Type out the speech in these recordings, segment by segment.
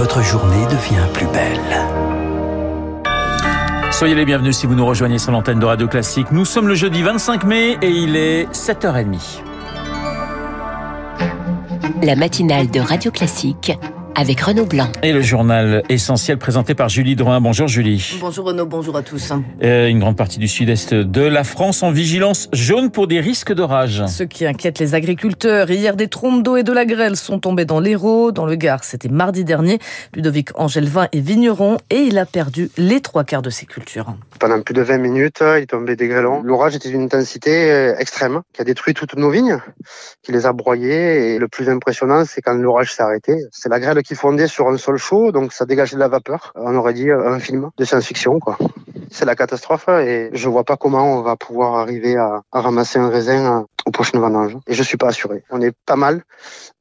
votre journée devient plus belle. Soyez les bienvenus si vous nous rejoignez sur l'antenne de Radio Classique. Nous sommes le jeudi 25 mai et il est 7h30. La matinale de Radio Classique avec Renaud Blanc. Et le journal essentiel présenté par Julie Drouin. Bonjour Julie. Bonjour Renaud, bonjour à tous. Euh, une grande partie du sud-est de la France en vigilance jaune pour des risques d'orage. Ce qui inquiète les agriculteurs. Hier, des trompes d'eau et de la grêle sont tombées dans l'Hérault, dans le Gard. C'était mardi dernier. Ludovic Angelvin est vigneron et il a perdu les trois quarts de ses cultures. Pendant plus de 20 minutes, il tombait des grêlons. L'orage était d'une intensité euh, extrême qui a détruit toutes nos vignes, qui les a broyées. Et le plus impressionnant, c'est quand l'orage s'est arrêté. C'est la grêle qui fondait sur un sol chaud, donc ça dégageait de la vapeur. On aurait dit un film de science-fiction, quoi. C'est la catastrophe et je vois pas comment on va pouvoir arriver à, ramasser un raisin aux prochaines vendanges. Et je suis pas assuré. On est pas mal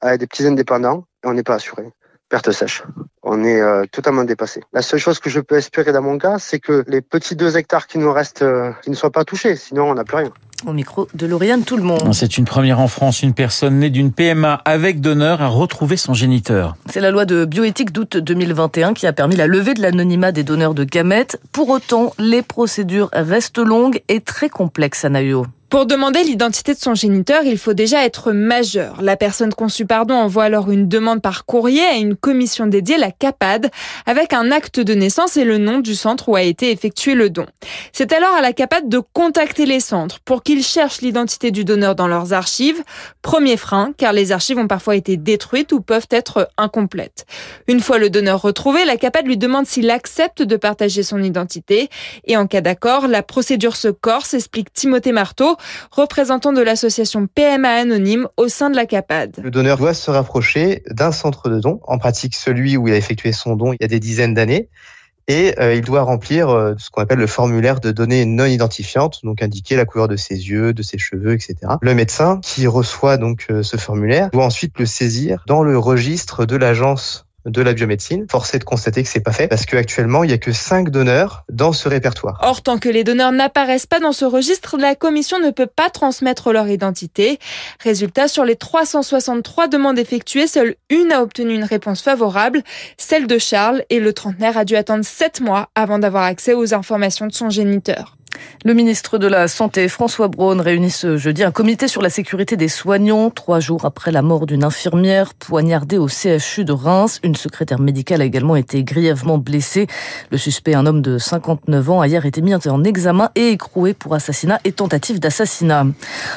avec des petits indépendants et on n'est pas assuré perte sèche. On est euh, totalement dépassé. La seule chose que je peux espérer dans mon cas, c'est que les petits deux hectares qui nous restent, euh, ne soient pas touchés. Sinon, on n'a plus rien. Au micro de Lauriane Tout le monde. C'est une première en France. Une personne née d'une PMA avec donneur a retrouvé son géniteur. C'est la loi de bioéthique d'août 2021 qui a permis la levée de l'anonymat des donneurs de gamètes. Pour autant, les procédures restent longues et très complexes à Naïo. Pour demander l'identité de son géniteur, il faut déjà être majeur. La personne conçue pardon envoie alors une demande par courrier à une commission dédiée, la CAPAD, avec un acte de naissance et le nom du centre où a été effectué le don. C'est alors à la CAPAD de contacter les centres pour qu'ils cherchent l'identité du donneur dans leurs archives. Premier frein, car les archives ont parfois été détruites ou peuvent être incomplètes. Une fois le donneur retrouvé, la CAPAD lui demande s'il accepte de partager son identité. Et en cas d'accord, la procédure se corse, explique Timothée Marteau, représentant de l'association PMA Anonyme au sein de la CAPAD. Le donneur doit se rapprocher d'un centre de don, en pratique celui où il a effectué son don il y a des dizaines d'années, et euh, il doit remplir euh, ce qu'on appelle le formulaire de données non identifiantes, donc indiquer la couleur de ses yeux, de ses cheveux, etc. Le médecin qui reçoit donc euh, ce formulaire doit ensuite le saisir dans le registre de l'agence de la biomédecine. Force est de constater que c'est pas fait parce qu'actuellement, il n'y a que 5 donneurs dans ce répertoire. Or, tant que les donneurs n'apparaissent pas dans ce registre, la commission ne peut pas transmettre leur identité. Résultat, sur les 363 demandes effectuées, seule une a obtenu une réponse favorable, celle de Charles, et le trentenaire a dû attendre 7 mois avant d'avoir accès aux informations de son géniteur. Le ministre de la Santé, François Braun, réunit ce jeudi un comité sur la sécurité des soignants. Trois jours après la mort d'une infirmière poignardée au CHU de Reims, une secrétaire médicale a également été grièvement blessée. Le suspect, un homme de 59 ans, a hier été mis en examen et écroué pour assassinat et tentative d'assassinat.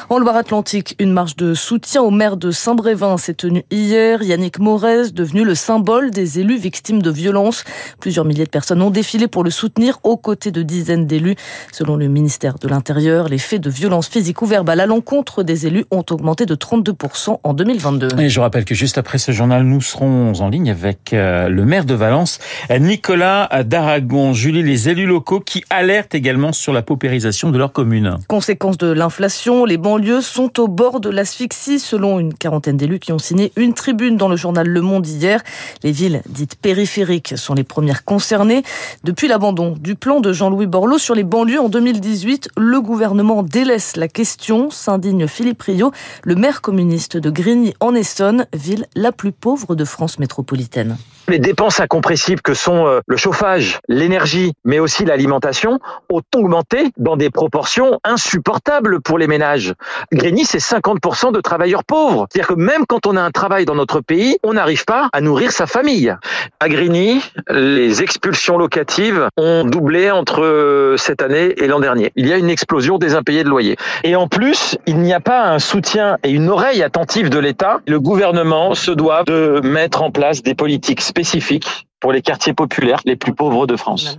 En Loire-Atlantique, une marche de soutien au maire de Saint-Brévin s'est tenue hier. Yannick Morez, devenu le symbole des élus victimes de violences. Plusieurs milliers de personnes ont défilé pour le soutenir aux côtés de dizaines d'élus. Selon le ministère de l'Intérieur, les faits de violence physique ou verbale à l'encontre des élus ont augmenté de 32% en 2022. Et je rappelle que juste après ce journal, nous serons en ligne avec euh, le maire de Valence, Nicolas d'Aragon. Julie, les élus locaux qui alertent également sur la paupérisation de leur commune. Conséquence de l'inflation, les banlieues sont au bord de l'asphyxie selon une quarantaine d'élus qui ont signé une tribune dans le journal Le Monde hier. Les villes dites périphériques sont les premières concernées. Depuis l'abandon du plan de Jean-Louis Borloo sur les banlieues en 2018, le gouvernement délaisse la question, s'indigne Philippe Rio, le maire communiste de Grigny en Essonne, ville la plus pauvre de France métropolitaine. Les dépenses incompressibles que sont euh, le chauffage, l'énergie, mais aussi l'alimentation, ont augmenté dans des proportions insupportables pour les ménages. Grigny, c'est 50% de travailleurs pauvres. C'est-à-dire que même quand on a un travail dans notre pays, on n'arrive pas à nourrir sa famille. À Grigny, les expulsions locatives ont doublé entre euh, cette année et l'an dernier. Il y a une explosion des impayés de loyer. Et en plus, il n'y a pas un soutien et une oreille attentive de l'État. Le gouvernement se doit de mettre en place des politiques spécifiques pour les quartiers populaires les plus pauvres de France.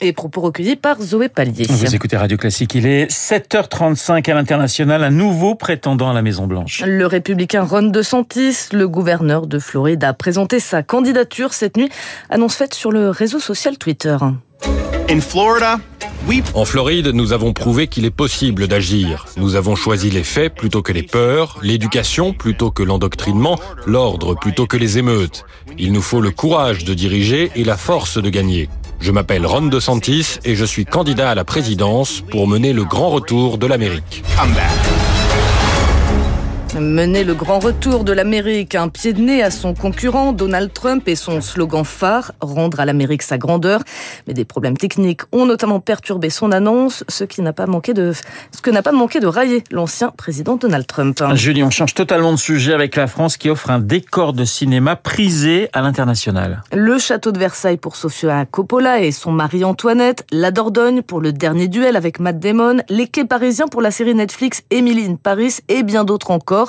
Et propos recueillis par Zoé Pallier. Vous écoutez Radio Classique, il est 7h35 à l'international, un nouveau prétendant à la Maison Blanche. Le républicain Ron DeSantis, le gouverneur de Floride, a présenté sa candidature cette nuit, annonce faite sur le réseau social Twitter. En Floride, nous avons prouvé qu'il est possible d'agir. Nous avons choisi les faits plutôt que les peurs, l'éducation plutôt que l'endoctrinement, l'ordre plutôt que les émeutes. Il nous faut le courage de diriger et la force de gagner. Je m'appelle Ron DeSantis et je suis candidat à la présidence pour mener le grand retour de l'Amérique. Mener le grand retour de l'Amérique, un pied de nez à son concurrent Donald Trump et son slogan phare, rendre à l'Amérique sa grandeur. Mais des problèmes techniques ont notamment perturbé son annonce, ce qui n'a pas manqué de, ce que n'a pas manqué de railler l'ancien président Donald Trump. Julie, on change totalement de sujet avec la France qui offre un décor de cinéma prisé à l'international. Le château de Versailles pour Sofia Coppola et son mari Antoinette, la Dordogne pour le dernier duel avec Matt Damon, les quais parisiens pour la série Netflix Emily in Paris et bien d'autres encore.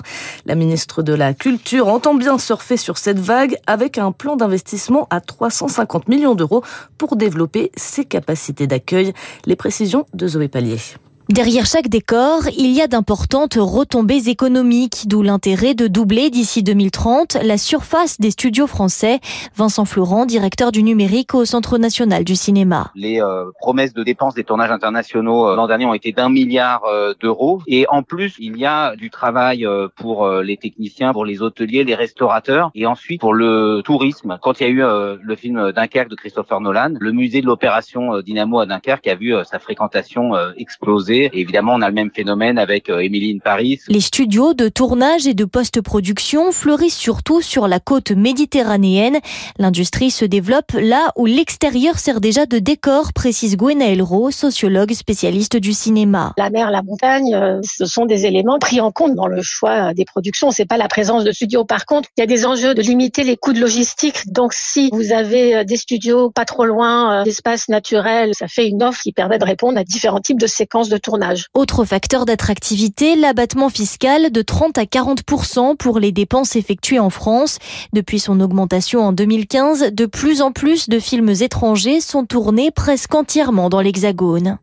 La ministre de la Culture entend bien surfer sur cette vague avec un plan d'investissement à 350 millions d'euros pour développer ses capacités d'accueil. Les précisions de Zoé Pallier. Derrière chaque décor, il y a d'importantes retombées économiques, d'où l'intérêt de doubler d'ici 2030 la surface des studios français. Vincent Florent, directeur du numérique au Centre national du cinéma. Les euh, promesses de dépenses des tournages internationaux euh, l'an dernier ont été d'un milliard euh, d'euros. Et en plus, il y a du travail pour les techniciens, pour les hôteliers, les restaurateurs et ensuite pour le tourisme. Quand il y a eu le film Dunkerque de Christopher Nolan, le musée de l'opération Dynamo à Dunkerque a vu sa fréquentation exploser évidemment, on a le même phénomène avec euh, Emily Paris. Les studios de tournage et de post-production fleurissent surtout sur la côte méditerranéenne. L'industrie se développe là où l'extérieur sert déjà de décor, précise Gwenaël Rowe, sociologue spécialiste du cinéma. La mer, la montagne, euh, ce sont des éléments pris en compte dans le choix des productions. C'est pas la présence de studios. Par contre, il y a des enjeux de limiter les coûts de logistique. Donc, si vous avez euh, des studios pas trop loin d'espaces naturels, ça fait une offre qui permet de répondre à différents types de séquences de Autre facteur d'attractivité, l'abattement fiscal de 30 à 40% pour les dépenses effectuées en France. Depuis son augmentation en 2015, de plus en plus de films étrangers sont tournés presque entièrement dans l'Hexagone.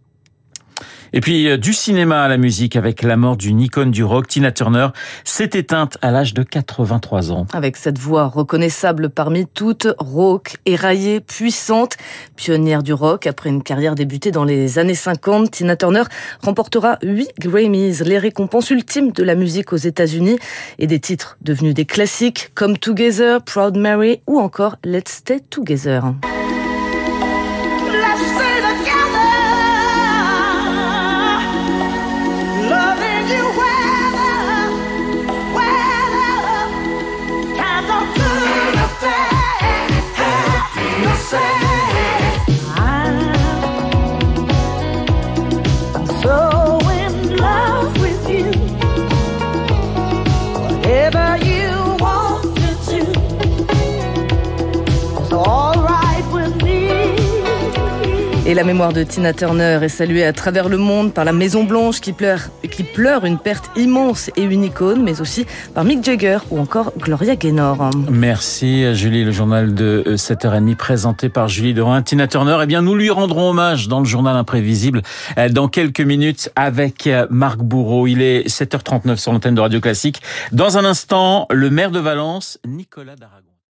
Et puis euh, du cinéma à la musique avec la mort d'une icône du rock, Tina Turner, s'est éteinte à l'âge de 83 ans. Avec cette voix reconnaissable parmi toutes, rauque, éraillée, puissante, pionnière du rock, après une carrière débutée dans les années 50, Tina Turner remportera 8 Grammys, les récompenses ultimes de la musique aux États-Unis et des titres devenus des classiques comme Together, Proud Mary ou encore Let's Stay Together. Et la mémoire de Tina Turner est saluée à travers le monde par la Maison Blanche qui pleure, qui pleure une perte immense et une icône, mais aussi par Mick Jagger ou encore Gloria Gaynor. Merci Julie, le journal de 7h30 présenté par Julie Dorin. Tina Turner, eh bien nous lui rendrons hommage dans le journal imprévisible euh, dans quelques minutes avec euh, Marc Bourreau. Il est 7h39 sur l'antenne de Radio Classique. Dans un instant, le maire de Valence, Nicolas Daragon.